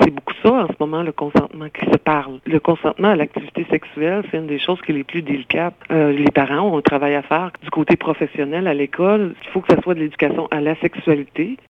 C'est beaucoup ça en ce moment, le consentement qui se parle. Le consentement à l'activité sexuelle, c'est une des choses qui est les plus délicates. Euh, les parents ont un travail à faire du côté professionnel à l'école. Il faut que ce soit de l'éducation à la sexualité,